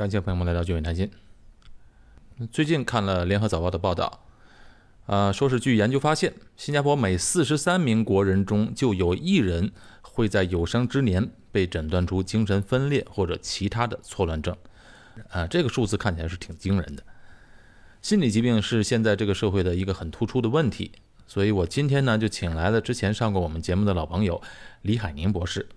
感谢朋友们来到聚美谈心。最近看了联合早报的报道，啊，说是据研究发现，新加坡每四十三名国人中就有一人会在有生之年被诊断出精神分裂或者其他的错乱症，啊，这个数字看起来是挺惊人的。心理疾病是现在这个社会的一个很突出的问题，所以我今天呢就请来了之前上过我们节目的老朋友李海宁博士。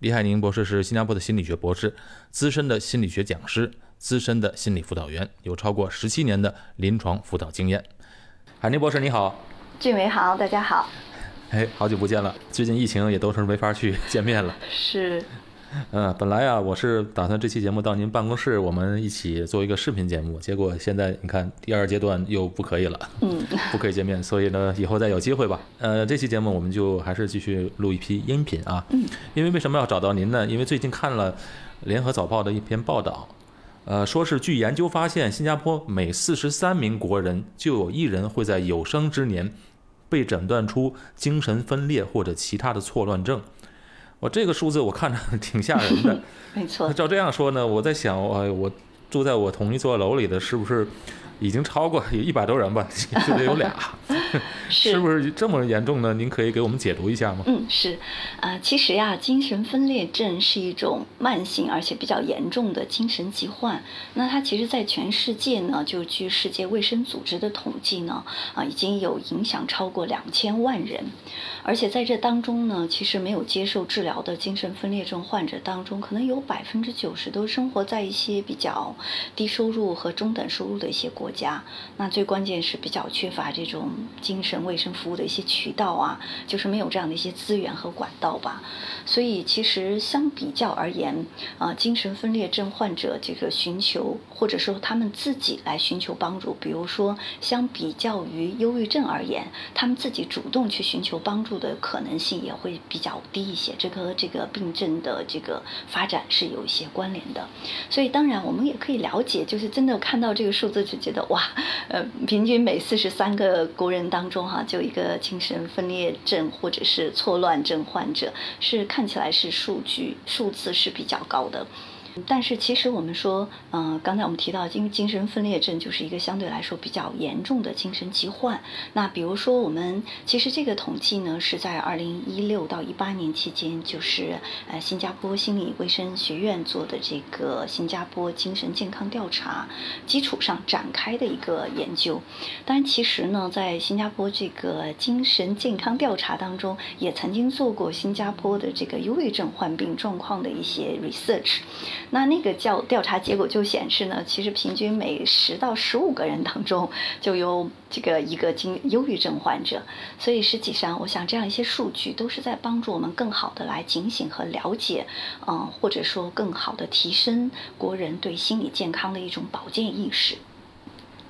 李海宁博士是新加坡的心理学博士，资深的心理学讲师，资深的心理辅导员，有超过十七年的临床辅导经验。海宁博士，你好。俊伟好，大家好。哎，好久不见了。最近疫情也都是没法去见面了。是。嗯，本来啊，我是打算这期节目到您办公室，我们一起做一个视频节目。结果现在你看，第二阶段又不可以了，嗯，不可以见面，所以呢，以后再有机会吧。呃，这期节目我们就还是继续录一批音频啊。嗯。因为为什么要找到您呢？因为最近看了联合早报的一篇报道，呃，说是据研究发现，新加坡每四十三名国人就有一人会在有生之年被诊断出精神分裂或者其他的错乱症。我这个数字我看着 挺吓人的，没错。照这样说呢，我在想，我我住在我同一座楼里的是不是？已经超过有一百多人吧，就得有俩，是不是这么严重呢？您可以给我们解读一下吗？嗯，是，啊，其实呀，精神分裂症是一种慢性而且比较严重的精神疾患。那它其实，在全世界呢，就据世界卫生组织的统计呢，啊，已经有影响超过两千万人。而且在这当中呢，其实没有接受治疗的精神分裂症患者当中，可能有百分之九十都生活在一些比较低收入和中等收入的一些国。国家，那最关键是比较缺乏这种精神卫生服务的一些渠道啊，就是没有这样的一些资源和管道吧。所以其实相比较而言，啊，精神分裂症患者这个寻求或者说他们自己来寻求帮助，比如说相比较于忧郁症而言，他们自己主动去寻求帮助的可能性也会比较低一些。这和这个病症的这个发展是有一些关联的。所以当然我们也可以了解，就是真的看到这个数字就觉得。哇，呃，平均每四十三个国人当中，哈，就一个精神分裂症或者是错乱症患者，是看起来是数据数字是比较高的。但是其实我们说，嗯，刚才我们提到，因为精神分裂症就是一个相对来说比较严重的精神疾患。那比如说，我们其实这个统计呢，是在二零一六到一八年期间，就是呃新加坡心理卫生学院做的这个新加坡精神健康调查基础上展开的一个研究。当然，其实呢，在新加坡这个精神健康调查当中，也曾经做过新加坡的这个忧郁症患病状况的一些 research。那那个调调查结果就显示呢，其实平均每十到十五个人当中就有这个一个经忧郁症患者，所以实际上我想这样一些数据都是在帮助我们更好的来警醒和了解，嗯，或者说更好的提升国人对心理健康的一种保健意识。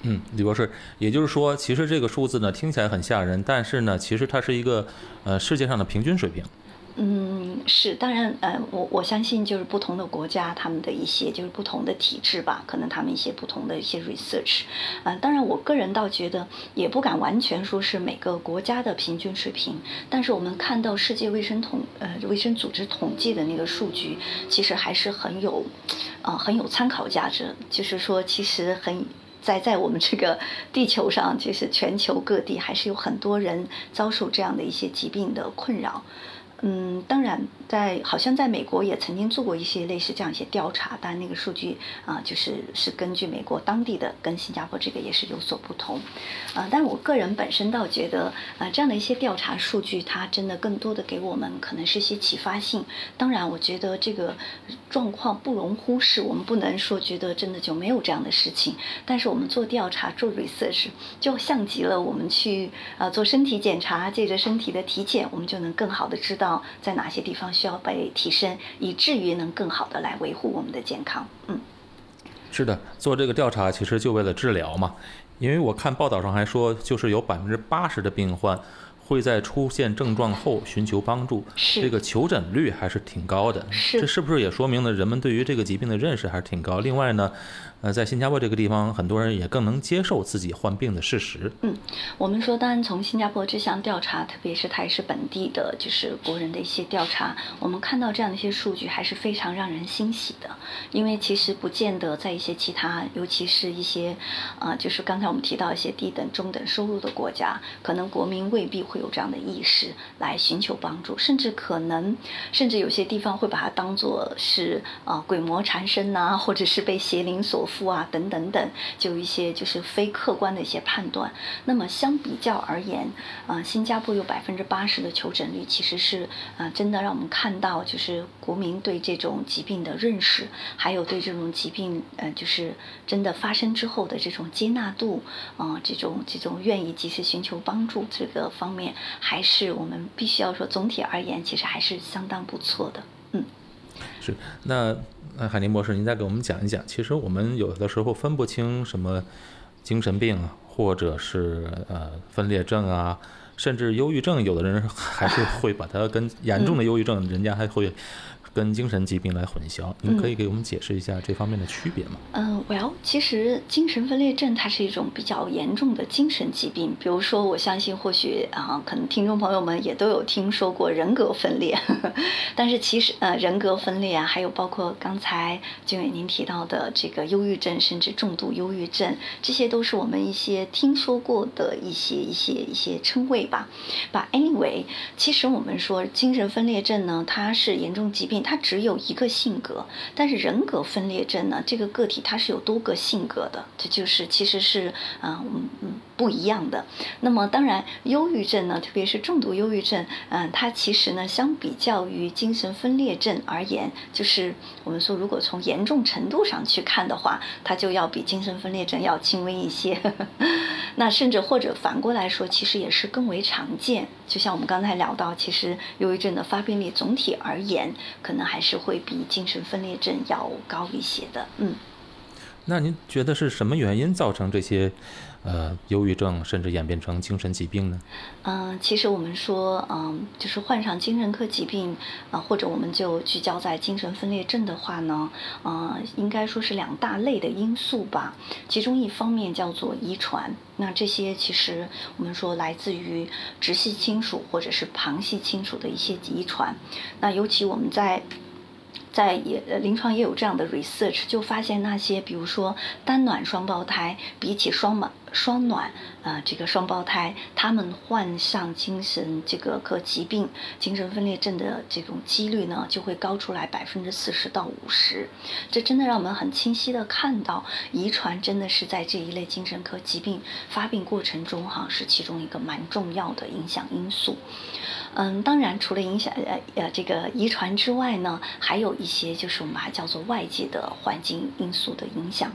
嗯，李博士，也就是说，其实这个数字呢听起来很吓人，但是呢，其实它是一个呃世界上的平均水平。嗯，是，当然，呃，我我相信就是不同的国家，他们的一些就是不同的体制吧，可能他们一些不同的一些 research，呃，当然，我个人倒觉得也不敢完全说是每个国家的平均水平，但是我们看到世界卫生统呃卫生组织统计的那个数据，其实还是很有，呃，很有参考价值，就是说，其实很在在我们这个地球上，其实全球各地还是有很多人遭受这样的一些疾病的困扰。嗯，当然，在好像在美国也曾经做过一些类似这样一些调查，但那个数据啊，就是是根据美国当地的，跟新加坡这个也是有所不同。啊，但我个人本身倒觉得，啊，这样的一些调查数据，它真的更多的给我们可能是一些启发性。当然，我觉得这个状况不容忽视，我们不能说觉得真的就没有这样的事情。但是我们做调查做 research，就像极了我们去啊做身体检查，借着身体的体检，我们就能更好的知道。在哪些地方需要被提升，以至于能更好的来维护我们的健康？嗯，是的，做这个调查其实就为了治疗嘛。因为我看报道上还说，就是有百分之八十的病患会在出现症状后寻求帮助，这个求诊率还是挺高的。是这是不是也说明了人们对于这个疾病的认识还是挺高？另外呢，呃，在新加坡这个地方，很多人也更能接受自己患病的事实。嗯，我们说，当然从新加坡这项调查，特别是它也是本地的，就是国人的一些调查，我们看到这样的一些数据，还是非常让人欣喜的。因为其实不见得在一些其他，尤其是一些，啊、就是刚才我们提到一些低等、中等收入的国家，可能国民未必会有这样的意识来寻求帮助，甚至可能，甚至有些地方会把它当做是啊、鬼魔缠身呐、或者是被邪灵所附啊，等等等，就一些就是非客观的一些判断。那么相比较而言，啊、新加坡有百分之八十的求诊率，其实是啊、真的让我们看到，就是国民对这种疾病的认识，还有对这种疾病，呃，就是真的发生之后的这种接纳度，啊、这种这种愿意及时寻求帮助这个方面，还是我们必须要说，总体而言，其实还是相当不错的。嗯。是，那那，海宁博士，您再给我们讲一讲，其实我们有的时候分不清什么精神病啊，或者是呃分裂症啊，甚至忧郁症，有的人还是会把它跟严重的忧郁症，人家还会跟精神疾病来混淆。您可以给我们解释一下这方面的区别吗？嗯，Well，其实精神分裂症它是一种比较严重的精神疾病。比如说，我相信或许啊，可能听众朋友们也都有听说过人格分裂，但是其实呃，人格分裂啊，还有包括刚才俊伟您提到的这个忧郁症，甚至重度忧郁症，这些都是我们一些听说过的一些一些一些称谓吧。But anyway，其实我们说精神分裂症呢，它是严重疾病，他只有一个性格，但是人格分裂症呢，这个个体它是有多个性格的，这就是其实是啊嗯嗯不一样的。那么当然，忧郁症呢，特别是重度忧郁症，嗯，它其实呢，相比较于精神分裂症而言，就是我们说如果从严重程度上去看的话，它就要比精神分裂症要轻微一些。那甚至或者反过来说，其实也是更为常见。就像我们刚才聊到，其实忧郁症的发病率总体而言，可能还是会比精神分裂症要高一些的。嗯。那您觉得是什么原因造成这些呃忧郁症，甚至演变成精神疾病呢？嗯、其实我们说，嗯、就是患上精神科疾病，啊、或者我们就聚焦在精神分裂症的话呢，呃，应该说是两大类的因素吧。其中一方面叫做遗传，那这些其实我们说来自于直系亲属或者是旁系亲属的一些遗传。那尤其我们在在也临床也有这样的 research，就发现那些比如说单卵双胞胎，比起双卵双卵呃这个双胞胎，他们患上精神这个个疾病、精神分裂症的这种几率呢，就会高出来百分之四十到五十。这真的让我们很清晰的看到，遗传真的是在这一类精神科疾病发病过程中哈，是其中一个蛮重要的影响因素。嗯，当然，除了影响呃呃这个遗传之外呢，还有一些就是我们还叫做外界的环境因素的影响。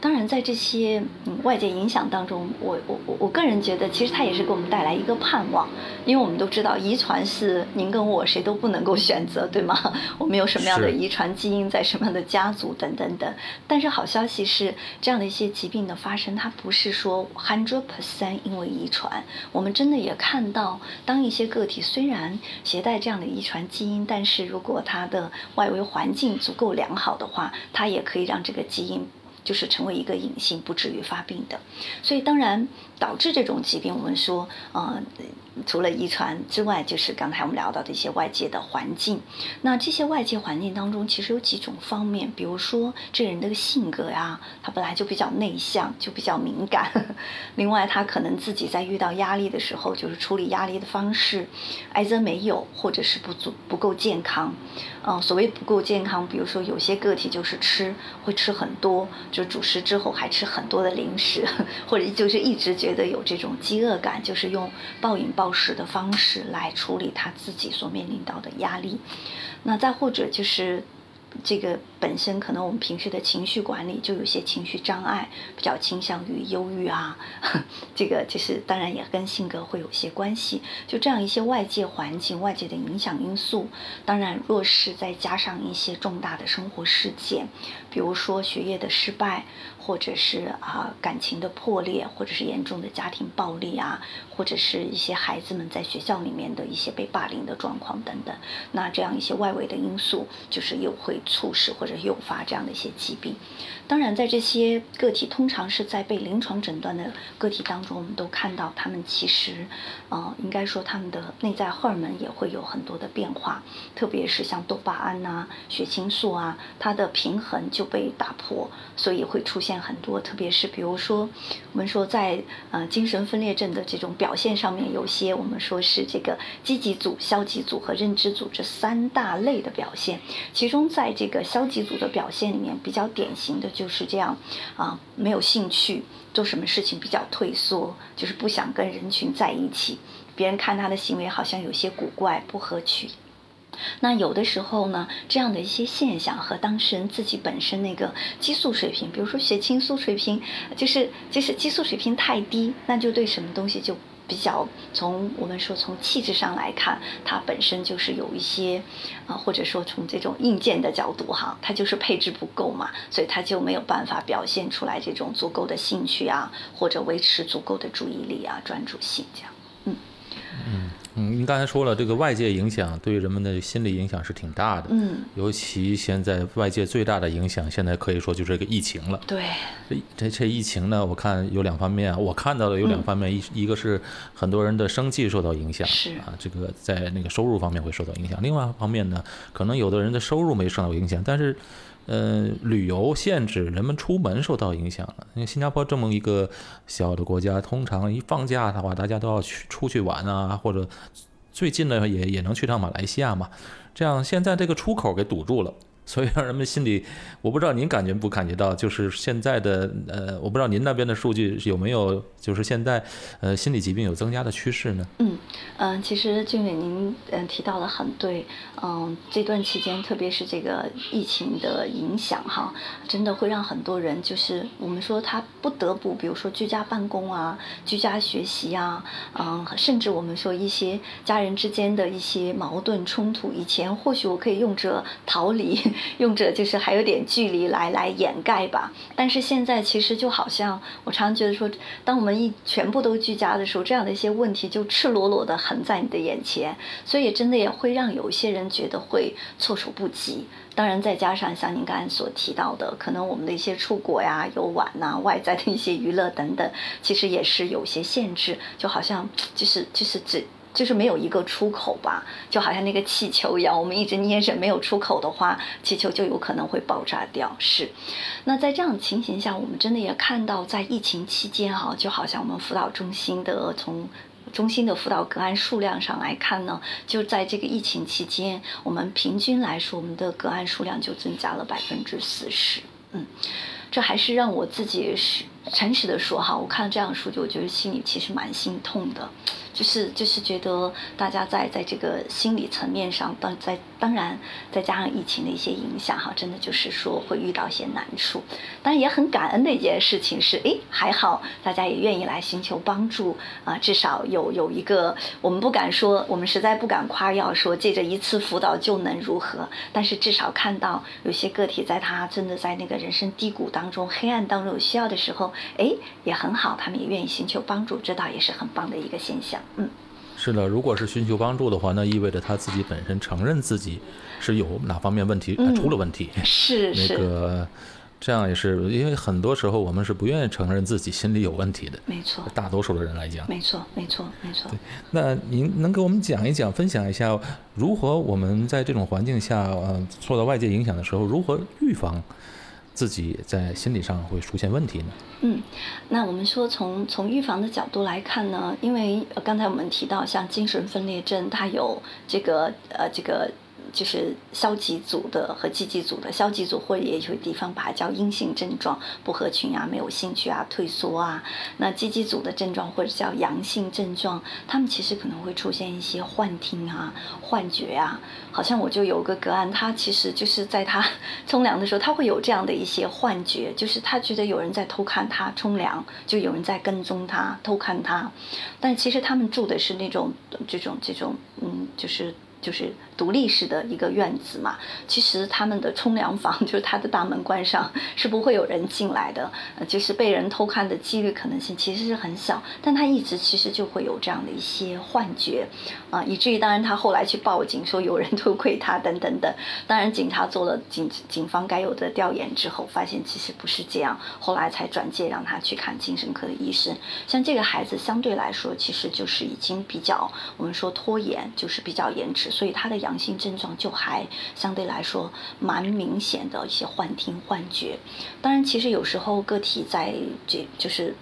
当然，在这些嗯外界影响当中，我我我我个人觉得，其实它也是给我们带来一个盼望，因为我们都知道遗传是您跟我谁都不能够选择，对吗？我们有什么样的遗传基因在什么样的家族等等等。但是好消息是，这样的一些疾病的发生，它不是说 hundred percent 因为遗传，我们真的也看到，当一些个体虽然携带这样的遗传基因，但是如果它的外围环境足够良好的话，它也可以让这个基因。就是成为一个隐性，不至于发病的。所以当然导致这种疾病，我们说，呃，除了遗传之外，就是刚才我们聊到的一些外界的环境。那这些外界环境当中，其实有几种方面，比如说这人的性格呀，他本来就比较内向，就比较敏感。另外，他可能自己在遇到压力的时候，就是处理压力的方式，挨则没有，或者是不足不够健康。嗯、所谓不够健康，比如说有些个体就是吃会吃很多，就主食之后还吃很多的零食，或者就是一直觉得有这种饥饿感，就是用暴饮暴食的方式来处理他自己所面临到的压力。那再或者就是。这个本身可能我们平时的情绪管理就有些情绪障碍，比较倾向于忧郁啊，这个就是当然也跟性格会有些关系。就这样一些外界环境、外界的影响因素，当然若是再加上一些重大的生活事件，比如说学业的失败。或者是啊感情的破裂，或者是严重的家庭暴力啊，或者是一些孩子们在学校里面的一些被霸凌的状况等等，那这样一些外围的因素，就是又会促使或者诱发这样的一些疾病。当然，在这些个体通常是在被临床诊断的个体当中，我们都看到他们其实，呃，应该说他们的内在荷尔蒙也会有很多的变化，特别是像多巴胺呐、血清素啊，它的平衡就被打破，所以会出现很多，特别是比如说，我们说在呃精神分裂症的这种表现上面，有些我们说是这个积极组、消极组和认知组这三大类的表现，其中在这个消极组的表现里面，比较典型的。就是这样，啊，没有兴趣做什么事情，比较退缩，就是不想跟人群在一起。别人看他的行为好像有些古怪，不合群。那有的时候呢，这样的一些现象和当事人自己本身那个激素水平，比如说血清素水平，就是就是激素水平太低，那就对什么东西就。比较从我们说从气质上来看，它本身就是有一些，啊，或者说从这种硬件的角度哈，它就是配置不够嘛，所以它就没有办法表现出来这种足够的兴趣啊，或者维持足够的注意力啊、专注性这样，嗯。您刚才说了，这个外界影响对人们的心理影响是挺大的。嗯，尤其现在外界最大的影响，现在可以说就是这个疫情了。对，这这疫情呢，我看有两方面，我看到的有两方面，一一个是很多人的生计受到影响，是啊，这个在那个收入方面会受到影响。另外一方面呢，可能有的人的收入没受到影响，但是。呃，旅游限制，人们出门受到影响了。因为新加坡这么一个小的国家，通常一放假的话，大家都要去出去玩啊，或者最近的也也能去趟马来西亚嘛。这样现在这个出口给堵住了。所以让人们心里，我不知道您感觉不感觉到，就是现在的呃，我不知道您那边的数据有没有，就是现在呃，心理疾病有增加的趋势呢？嗯嗯，其实俊伟您嗯提到的很对，嗯，这段期间特别是这个疫情的影响哈，真的会让很多人就是我们说他不得不，比如说居家办公啊，居家学习啊，嗯，甚至我们说一些家人之间的一些矛盾冲突，以前或许我可以用着逃离。用着就是还有点距离来来掩盖吧，但是现在其实就好像我常常觉得说，当我们一全部都居家的时候，这样的一些问题就赤裸裸的横在你的眼前，所以真的也会让有一些人觉得会措手不及。当然再加上像您刚才所提到的，可能我们的一些出国呀、游玩呐、外在的一些娱乐等等，其实也是有些限制，就好像就是就是只。就是没有一个出口吧，就好像那个气球一样，我们一直捏着没有出口的话，气球就有可能会爆炸掉。是，那在这样的情形下，我们真的也看到，在疫情期间哈，就好像我们辅导中心的从中心的辅导个案数量上来看呢，就在这个疫情期间，我们平均来说，我们的个案数量就增加了百分之四十。嗯，这还是让我自己是诚实的说哈，我看到这样的数据，我觉得心里其实蛮心痛的。就是就是觉得大家在在这个心理层面上，当在当然再加上疫情的一些影响哈，真的就是说会遇到一些难处。当然也很感恩的一件事情是，哎，还好大家也愿意来寻求帮助啊，至少有有一个我们不敢说，我们实在不敢夸耀说借着一次辅导就能如何，但是至少看到有些个体在他真的在那个人生低谷当中、黑暗当中有需要的时候，哎，也很好，他们也愿意寻求帮助，这倒也是很棒的一个现象。嗯，是的，如果是寻求帮助的话，那意味着他自己本身承认自己是有哪方面问题出了问题。是是，那个这样也是，因为很多时候我们是不愿意承认自己心里有问题的。没错，大多数的人来讲，没错，没错，没错。对，那您能给我们讲一讲，分享一下，如何我们在这种环境下，呃，受到外界影响的时候，如何预防？自己在心理上会出现问题呢？嗯，那我们说从从预防的角度来看呢，因为刚才我们提到像精神分裂症，它有这个呃这个就是消极组的和积极组的，消极组或者也有地方把它叫阴性症状，不合群啊，没有兴趣啊，退缩啊。那积极组的症状或者叫阳性症状，他们其实可能会出现一些幻听啊、幻觉啊。好像我就有个个案，他其实就是在他 冲凉的时候，他会有这样的一些幻觉，就是他觉得有人在偷看他冲凉，就有人在跟踪他、偷看他。但其实他们住的是那种这种这种嗯，就是就是。独立式的一个院子嘛，其实他们的冲凉房 就是他的大门关上是不会有人进来的，呃，就是被人偷看的几率可能性其实是很小，但他一直其实就会有这样的一些幻觉，啊，以至于当然他后来去报警说有人偷窥他等等等，当然警察做了警警方该有的调研之后，发现其实不是这样，后来才转介让他去看精神科的医生。像这个孩子相对来说其实就是已经比较我们说拖延，就是比较延迟，所以他的。阳性症状就还相对来说蛮明显的一些幻听幻觉，当然其实有时候个体在这就是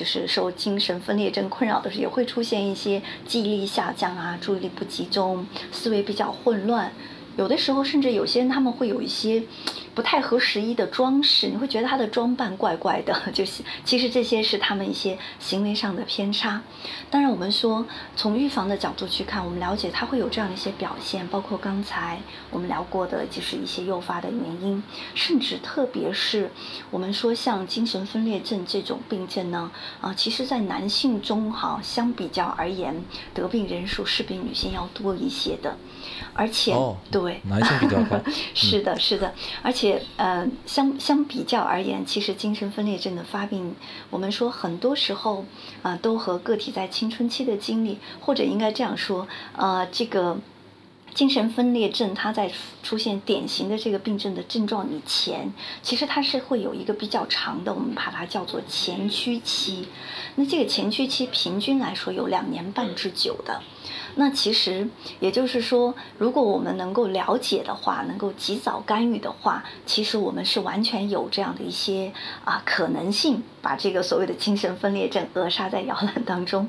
就是受精神分裂症困扰的时候，也会出现一些记忆力下降啊，注意力不集中，思维比较混乱。有的时候，甚至有些人他们会有一些不太合时宜的装饰，你会觉得他的装扮怪怪的。就是其实这些是他们一些行为上的偏差。当然，我们说从预防的角度去看，我们了解他会有这样的一些表现，包括刚才我们聊过的，就是一些诱发的原因，甚至特别是我们说像精神分裂症这种病症呢，啊，其实在男性中哈相比较而言，得病人数是比女性要多一些的。而且，对男性比较高，是的，是的，而且，且呃，相相比较而言，其实精神分裂症的发病，我们说很多时候，啊，都和个体在青春期的经历，或者应该这样说，呃，这个精神分裂症它在出现典型的这个病症的症状以前，其实它是会有一个比较长的，我们把它叫做前驱期。那这个前驱期平均来说有两年半之久的。那其实也就是说，如果我们能够了解的话，能够及早干预的话，其实我们是完全有这样的一些啊可能性，把这个所谓的精神分裂症扼杀在摇篮当中。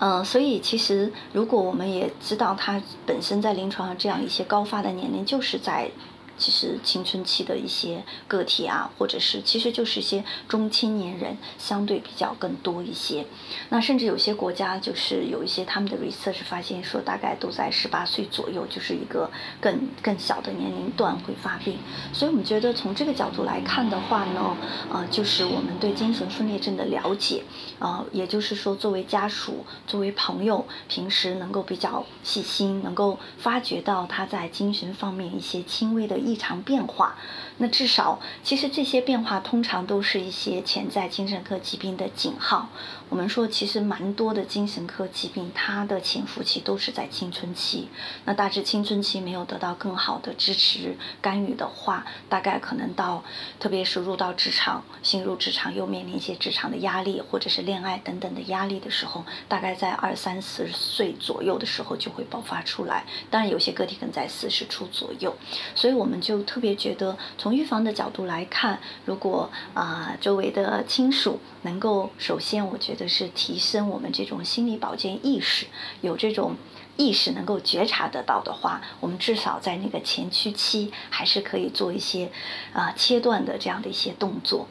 嗯，所以其实如果我们也知道，他本身在临床上这样一些高发的年龄，就是在。其实青春期的一些个体啊，或者是其实就是一些中青年人，相对比较更多一些。那甚至有些国家就是有一些他们的 research 发现说，大概都在十八岁左右，就是一个更更小的年龄段会发病。所以我们觉得从这个角度来看的话呢，呃，就是我们对精神分裂症的了解，呃，也就是说作为家属、作为朋友，平时能够比较细心，能够发觉到他在精神方面一些轻微的。异常变化，那至少其实这些变化通常都是一些潜在精神科疾病的警号。我们说，其实蛮多的精神科疾病，它的潜伏期都是在青春期。那大致青春期没有得到更好的支持干预的话，大概可能到，特别是入到职场，新入职场又面临一些职场的压力，或者是恋爱等等的压力的时候，大概在二三十岁左右的时候就会爆发出来。当然，有些个体可能在四十出左右。所以我们就特别觉得，从从预防的角度来看，如果啊周围的亲属能够，首先我觉得。是提升我们这种心理保健意识，有这种意识能够觉察得到的话，我们至少在那个前驱期还是可以做一些啊切断的这样的一些动作。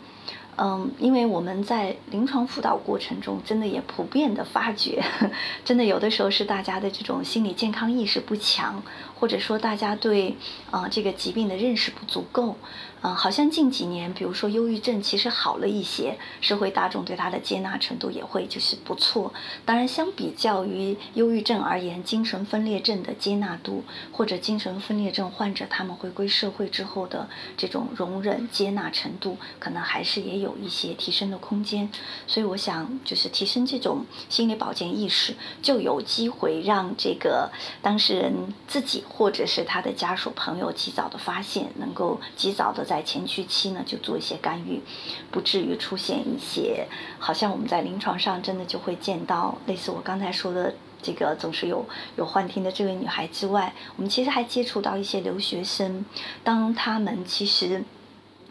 嗯，因为我们在临床辅导过程中，真的也普遍的发觉，真的有的时候是大家的这种心理健康意识不强，或者说大家对啊这个疾病的认识不足够。啊，好像近几年，比如说忧郁症，其实好了一些，社会大众对它的接纳程度也会就是不错。当然，相比较于忧郁症而言，精神分裂症的接纳度，或者精神分裂症患者他们回归社会之后的这种容忍接纳程度，可能还是也有一些提升的空间。所以，我想就是提升这种心理保健意识，就有机会让这个当事人自己或者是他的家属朋友及早的发现，能够及早的。在前驱期呢，就做一些干预，不至于出现一些好像我们在临床上真的就会见到类似我刚才说的这个总是有有幻听的这位女孩之外，我们其实还接触到一些留学生，当他们其实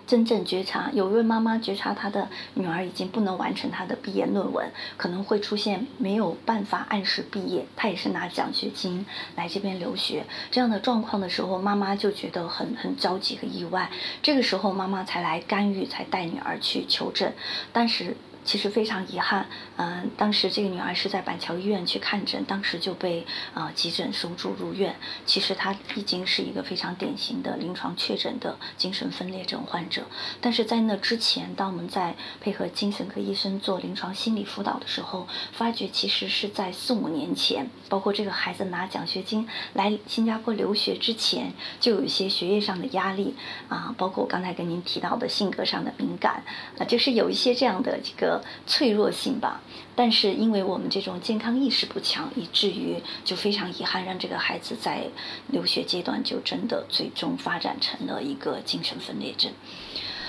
真正觉察，有一位妈妈觉察她的女儿已经不能完成她的毕业论文，可能会出现没有办法按时毕业，她也是拿奖学金来这边留学这样的状况的时候，妈妈就觉得很很着急和意外。这个时候，妈妈才来干预，才带女儿去求证，但是。其实非常遗憾，嗯，当时这个女儿是在板桥医院去看诊，当时就被啊急诊收住入院。其实她已经是一个非常典型的临床确诊的精神分裂症患者。但是在那之前，当我们在配合精神科医生做临床心理辅导的时候，发觉其实是在四五年前，包括这个孩子拿奖学金来新加坡留学之前，就有一些学业上的压力啊，包括我刚才跟您提到的性格上的敏感啊，就是有一些这样的这个。脆弱性吧，但是因为我们这种健康意识不强，以至于就非常遗憾，让这个孩子在留学阶段就真的最终发展成了一个精神分裂症。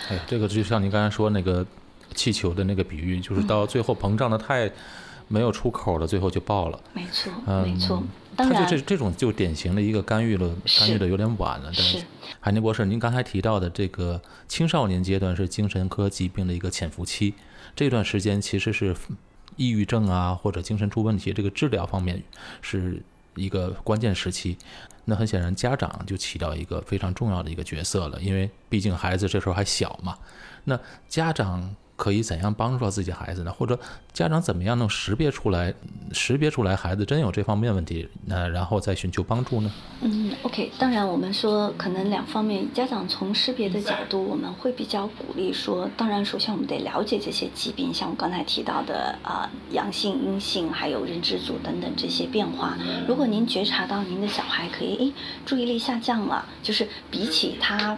哎，这个就像您刚才说那个气球的那个比喻，就是到最后膨胀的太没有出口了，最后就爆了。没错，没错。他就这这种就典型的一个干预了，干预的有点晚了。是。海宁博士，您刚才提到的这个青少年阶段是精神科疾病的一个潜伏期。这段时间其实是抑郁症啊或者精神出问题这个治疗方面是一个关键时期，那很显然家长就起到一个非常重要的一个角色了，因为毕竟孩子这时候还小嘛，那家长。可以怎样帮助到自己孩子呢？或者家长怎么样能识别出来，识别出来孩子真有这方面问题，那然后再寻求帮助呢？嗯，OK，当然我们说可能两方面，家长从识别的角度，我们会比较鼓励说，当然首先我们得了解这些疾病，像我刚才提到的啊，阳性、阴性，还有认知组等等这些变化。如果您觉察到您的小孩可以诶注意力下降了，就是比起他。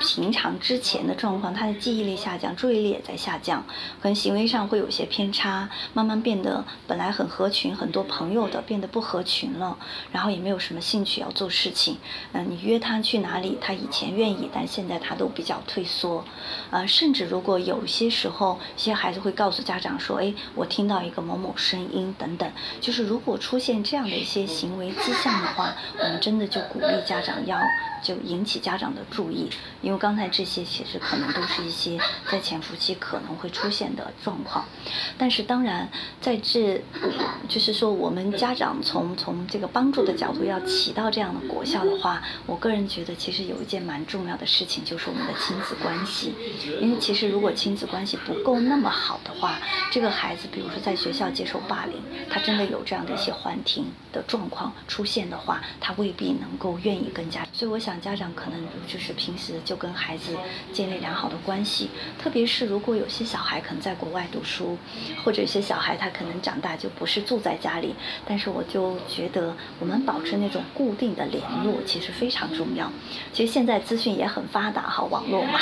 平常之前的状况，他的记忆力下降，注意力也在下降，可能行为上会有些偏差，慢慢变得本来很合群、很多朋友的，变得不合群了，然后也没有什么兴趣要做事情。嗯，你约他去哪里，他以前愿意，但现在他都比较退缩。呃，甚至如果有些时候，一些孩子会告诉家长说：“哎，我听到一个某某声音等等。”就是如果出现这样的一些行为迹象的话，我们真的就鼓励家长要就引起家长的注意。因为刚才这些其实可能都是一些在潜伏期可能会出现的状况，但是当然在这，就是说我们家长从从这个帮助的角度要起到这样的果效的话，我个人觉得其实有一件蛮重要的事情就是我们的亲子关系，因为其实如果亲子关系不够那么好的话，这个孩子比如说在学校接受霸凌，他真的有这样的一些幻听的状况出现的话，他未必能够愿意跟家，所以我想家长可能就是平时就。跟孩子建立良好的关系，特别是如果有些小孩可能在国外读书，或者有些小孩他可能长大就不是住在家里，但是我就觉得我们保持那种固定的联络其实非常重要。其实现在资讯也很发达哈，网络嘛。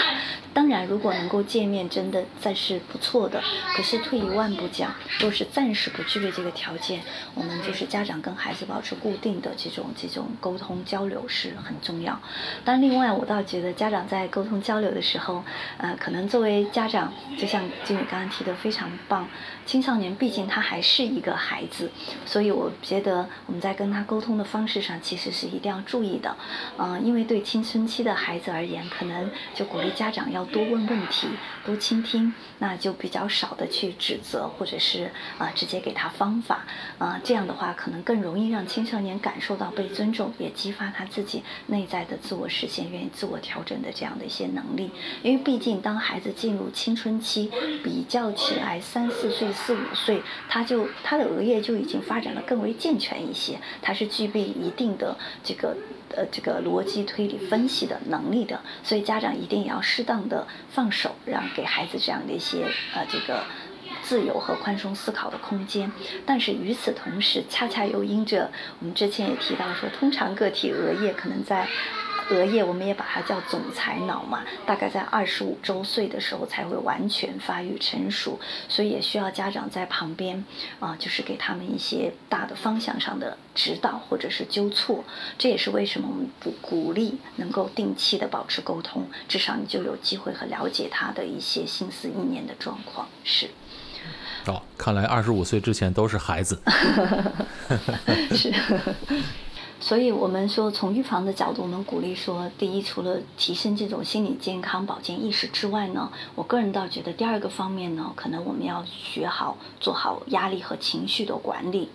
当然，如果能够见面，真的再是不错的。可是退一万步讲，若是暂时不具备这个条件，我们就是家长跟孩子保持固定的这种这种沟通交流是很重要。但另外，我倒觉得家长在沟通交流的时候，呃，可能作为家长，就像金宇刚刚提的非常棒，青少年毕竟他还是一个孩子，所以我觉得我们在跟他沟通的方式上，其实是一定要注意的。嗯，因为对青春期的孩子而言，可能就鼓励家长要。多问问题，多倾听，那就比较少的去指责，或者是啊直接给他方法啊，这样的话可能更容易让青少年感受到被尊重，也激发他自己内在的自我实现、愿意自我调整的这样的一些能力。因为毕竟当孩子进入青春期，比较起来三四岁、四五岁，他就他的额叶就已经发展的更为健全一些，他是具备一定的这个。呃，这个逻辑推理分析的能力的，所以家长一定要适当的放手，让给孩子这样的一些呃这个自由和宽松思考的空间。但是与此同时，恰恰又因着我们之前也提到说，通常个体额叶可能在。额叶我们也把它叫总裁脑嘛，大概在二十五周岁的时候才会完全发育成熟，所以也需要家长在旁边啊，就是给他们一些大的方向上的指导或者是纠错。这也是为什么我们不鼓励能够定期的保持沟通，至少你就有机会和了解他的一些心思意念的状况。是。哦，看来二十五岁之前都是孩子。是。所以我们说，从预防的角度，我们鼓励说，第一，除了提升这种心理健康、保健意识之外呢，我个人倒觉得第二个方面呢，可能我们要学好做好压力和情绪的管理。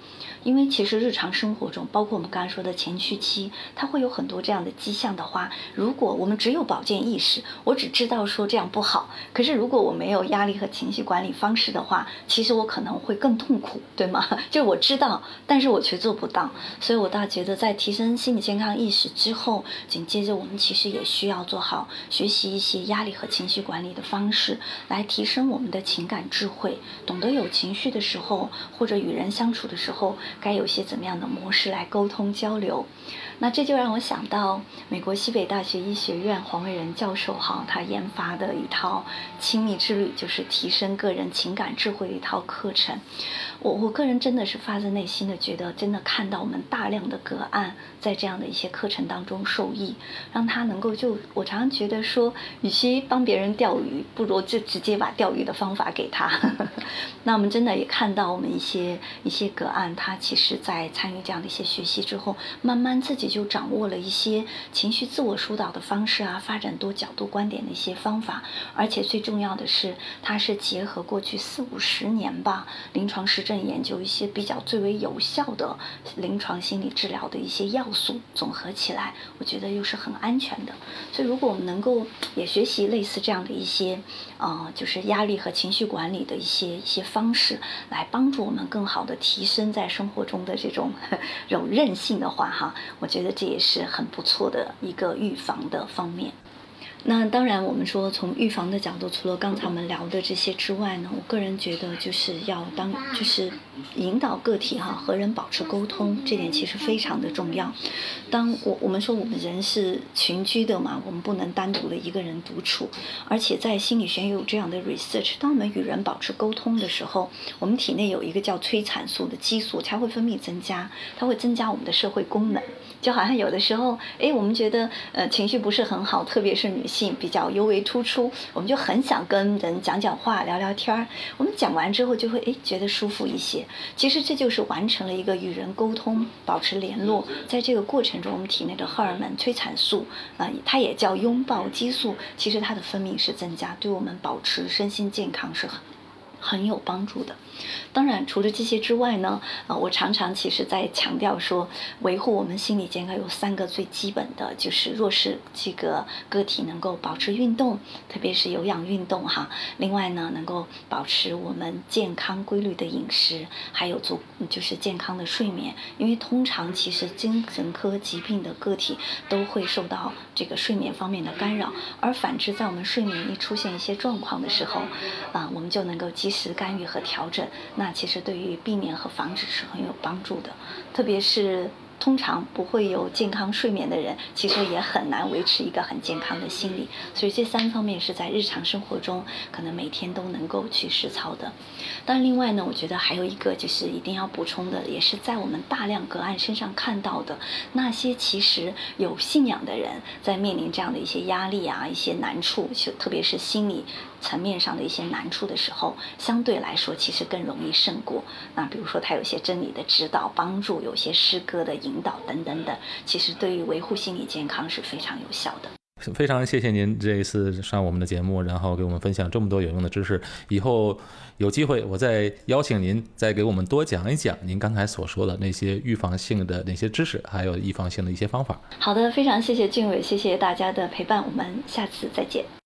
因为其实日常生活中，包括我们刚才说的前驱期，它会有很多这样的迹象的话，如果我们只有保健意识，我只知道说这样不好，可是如果我没有压力和情绪管理方式的话，其实我可能会更痛苦，对吗？就我知道，但是我却做不到，所以我倒觉得在提升心理健康意识之后，紧接着我们其实也需要做好学习一些压力和情绪管理的方式，来提升我们的情感智慧，懂得有情绪的时候或者与人相处的时候。该有些怎么样的模式来沟通交流？那这就让我想到美国西北大学医学院黄伟仁教授哈，他研发的一套亲密之旅，就是提升个人情感智慧的一套课程。我我个人真的是发自内心的觉得，真的看到我们大量的个案在这样的一些课程当中受益，让他能够就我常常觉得说，与其帮别人钓鱼，不如就直接把钓鱼的方法给他。那我们真的也看到我们一些一些个案，他其实在参与这样的一些学习之后，慢慢自己就掌握了一些情绪自我疏导的方式啊，发展多角度观点的一些方法，而且最重要的是，它是结合过去四五十年吧临床实证。研究一些比较最为有效的临床心理治疗的一些要素，总合起来，我觉得又是很安全的。所以，如果我们能够也学习类似这样的一些，呃，就是压力和情绪管理的一些一些方式，来帮助我们更好的提升在生活活中的这种 这种韧性的话，哈，我觉得这也是很不错的一个预防的方面。那当然，我们说从预防的角度，除了刚才我们聊的这些之外呢，我个人觉得就是要当就是引导个体哈和人保持沟通，这点其实非常的重要。当我我们说我们人是群居的嘛，我们不能单独的一个人独处，而且在心理学也有这样的 research，当我们与人保持沟通的时候，我们体内有一个叫催产素的激素，它会分泌增加，它会增加我们的社会功能。就好像有的时候，哎，我们觉得呃情绪不是很好，特别是女性比较尤为突出，我们就很想跟人讲讲话、聊聊天儿。我们讲完之后就会哎觉得舒服一些。其实这就是完成了一个与人沟通、保持联络。在这个过程中，我们体内的荷尔蒙催产素啊，它也叫拥抱激素，其实它的分泌是增加，对我们保持身心健康是很很有帮助的。当然，除了这些之外呢，啊，我常常其实在强调说，维护我们心理健康有三个最基本的，就是若是这个个体能够保持运动，特别是有氧运动哈。另外呢，能够保持我们健康规律的饮食，还有足就是健康的睡眠。因为通常其实精神科疾病的个体都会受到这个睡眠方面的干扰，而反之，在我们睡眠一出现一些状况的时候，啊，我们就能够及时干预和调整。那其实对于避免和防止是很有帮助的，特别是。通常不会有健康睡眠的人，其实也很难维持一个很健康的心理。所以这三方面是在日常生活中可能每天都能够去实操的。但另外呢，我觉得还有一个就是一定要补充的，也是在我们大量个案身上看到的那些其实有信仰的人，在面临这样的一些压力啊、一些难处，特别是心理层面上的一些难处的时候，相对来说其实更容易胜过。那比如说他有些真理的指导、帮助，有些诗歌的引。导等等等，其实对于维护心理健康是非常有效的。非常谢谢您这一次上我们的节目，然后给我们分享这么多有用的知识。以后有机会，我再邀请您再给我们多讲一讲您刚才所说的那些预防性的那些知识，还有预防性的一些方法。好的，非常谢谢俊伟，谢谢大家的陪伴，我们下次再见。